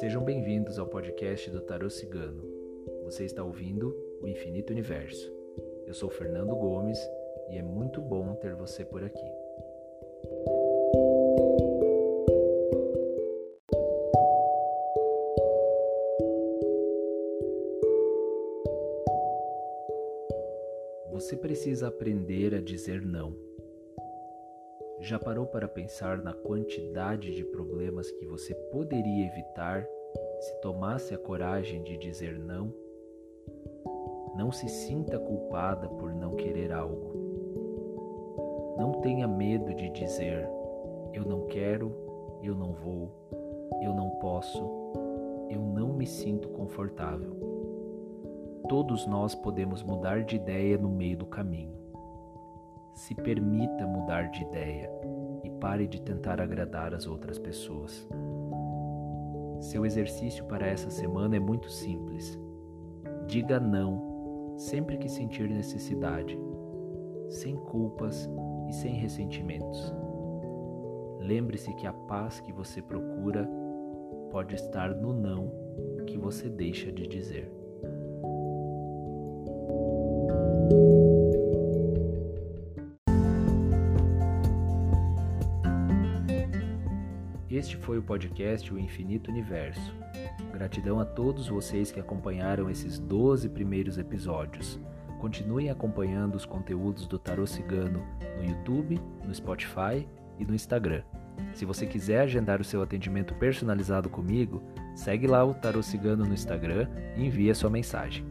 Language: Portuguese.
Sejam bem-vindos ao podcast do Tarô Cigano. Você está ouvindo o Infinito Universo. Eu sou Fernando Gomes e é muito bom ter você por aqui. Você precisa aprender a dizer não. Já parou para pensar na quantidade de problemas que você poderia evitar se tomasse a coragem de dizer não? Não se sinta culpada por não querer algo. Não tenha medo de dizer: eu não quero, eu não vou, eu não posso, eu não me sinto confortável. Todos nós podemos mudar de ideia no meio do caminho. Se permita mudar de ideia e pare de tentar agradar as outras pessoas. Seu exercício para essa semana é muito simples. Diga não sempre que sentir necessidade, sem culpas e sem ressentimentos. Lembre-se que a paz que você procura pode estar no não que você deixa de dizer. Este foi o podcast O Infinito Universo. Gratidão a todos vocês que acompanharam esses 12 primeiros episódios. Continuem acompanhando os conteúdos do Tarô Cigano no YouTube, no Spotify e no Instagram. Se você quiser agendar o seu atendimento personalizado comigo, segue lá o Tarô Cigano no Instagram e envie a sua mensagem.